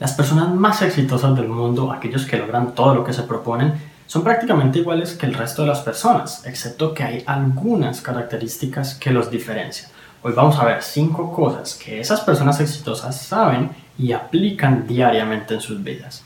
Las personas más exitosas del mundo, aquellos que logran todo lo que se proponen, son prácticamente iguales que el resto de las personas, excepto que hay algunas características que los diferencian. Hoy vamos a ver cinco cosas que esas personas exitosas saben y aplican diariamente en sus vidas.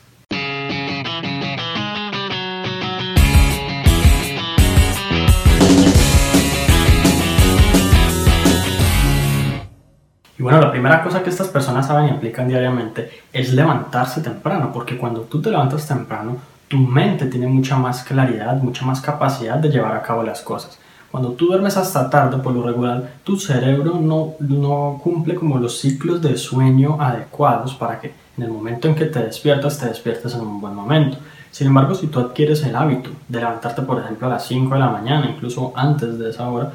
Y bueno, la primera cosa que estas personas saben y aplican diariamente es levantarse temprano, porque cuando tú te levantas temprano, tu mente tiene mucha más claridad, mucha más capacidad de llevar a cabo las cosas. Cuando tú duermes hasta tarde, por lo regular, tu cerebro no, no cumple como los ciclos de sueño adecuados para que en el momento en que te despiertas, te despiertes en un buen momento. Sin embargo, si tú adquieres el hábito de levantarte, por ejemplo, a las 5 de la mañana, incluso antes de esa hora,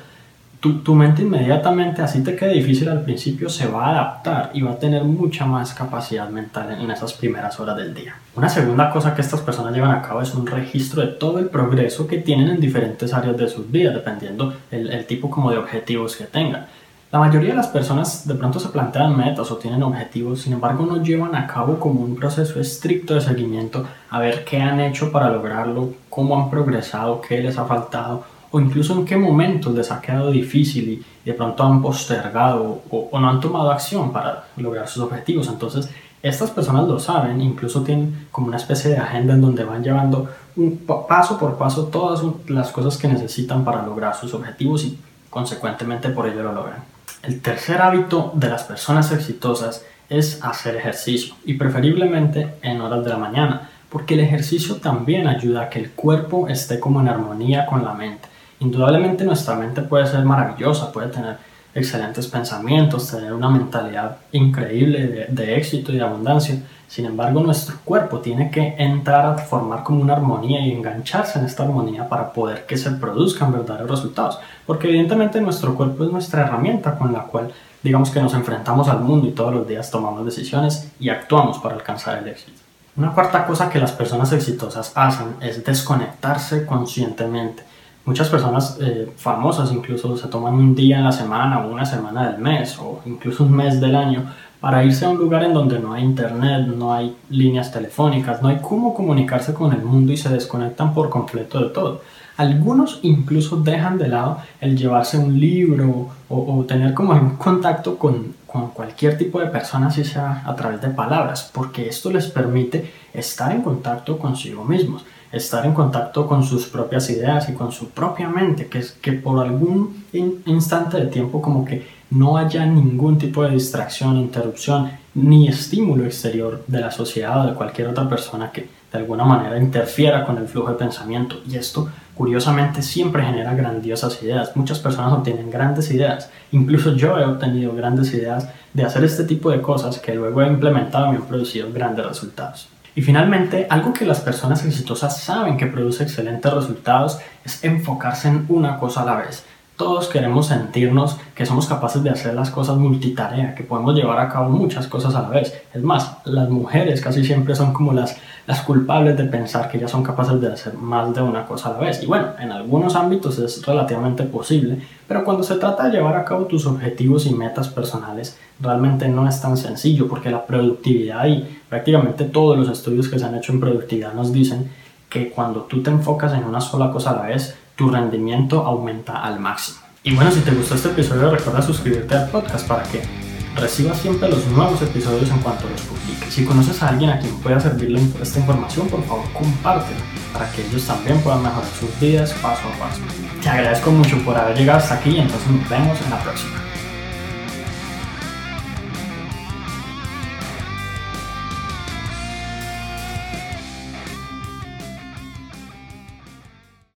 tu, mente inmediatamente, así te quede difícil al principio, se va a adaptar y va a tener mucha más capacidad mental en, esas primeras horas del día. Una segunda cosa que estas personas llevan a cabo es un registro de todo el progreso que tienen en diferentes áreas de sus vidas, dependiendo el, el tipo como de objetivos que tengan. La mayoría de las personas de pronto se plantean metas o tienen objetivos, sin embargo no llevan a cabo como un proceso estricto de seguimiento a ver qué han hecho para lograrlo, cómo han progresado, qué les ha faltado o incluso en qué momentos les ha quedado difícil y de pronto han postergado o, no han tomado acción para lograr sus objetivos. Entonces, estas personas lo saben, incluso tienen como una especie de agenda en donde van llevando paso por paso todas las cosas que necesitan para lograr sus objetivos y consecuentemente por ello lo logran. El tercer hábito de las personas exitosas es hacer ejercicio y preferiblemente en horas de la mañana, porque el ejercicio también ayuda a que el cuerpo esté como en armonía con la mente Indudablemente nuestra mente puede ser maravillosa, puede tener excelentes pensamientos, tener una mentalidad increíble de, éxito y de abundancia. Sin embargo, nuestro cuerpo tiene que entrar a formar como una armonía y engancharse en esta armonía para poder que se produzcan verdaderos resultados. Porque evidentemente nuestro cuerpo es nuestra herramienta con la cual digamos que nos enfrentamos al mundo y todos los días tomamos decisiones y actuamos para alcanzar el éxito. Una cuarta cosa que las personas exitosas hacen es desconectarse conscientemente Muchas personas eh, famosas incluso se toman un día en la semana o una semana del mes o incluso un mes del año para irse a un lugar en donde no hay internet, no hay líneas telefónicas, no hay cómo comunicarse con el mundo y se desconectan por completo de todo. Algunos incluso dejan de lado el llevarse un libro o, tener como un contacto con, con cualquier tipo de persona, si sea a través de palabras, porque esto les permite estar en contacto consigo mismos estar en contacto con sus propias ideas y con su propia mente, que es que por algún instante de tiempo como que no haya ningún tipo de distracción, interrupción ni estímulo exterior de la sociedad o de cualquier otra persona que de alguna manera interfiera con el flujo de pensamiento. Y esto, curiosamente, siempre genera grandiosas ideas. Muchas personas obtienen grandes ideas. Incluso yo he obtenido grandes ideas de hacer este tipo de cosas que luego he implementado y me han producido grandes resultados. Y finalmente, algo que las personas exitosas saben que produce excelentes resultados es enfocarse en una cosa a la vez. Todos queremos sentirnos que somos capaces de hacer las cosas multitarea, que podemos llevar a cabo muchas cosas a la vez. Es más, las mujeres casi siempre son como las, las culpables de pensar que ellas son capaces de hacer más de una cosa a la vez. Y bueno, en algunos ámbitos es relativamente posible, pero cuando se trata de llevar a cabo tus objetivos y metas personales, realmente no es tan sencillo porque la productividad y prácticamente todos los estudios que se han hecho en productividad nos dicen que cuando tú te enfocas en una sola cosa a la vez, tu rendimiento aumenta al máximo. Y bueno, si te gustó este episodio, recuerda suscribirte al podcast para que recibas siempre los nuevos episodios en cuanto los publique. Si conoces a alguien a quien pueda servirle esta información, por favor compártela para que ellos también puedan mejorar sus vidas paso a paso. Te agradezco mucho por haber llegado hasta aquí y entonces nos vemos en la próxima.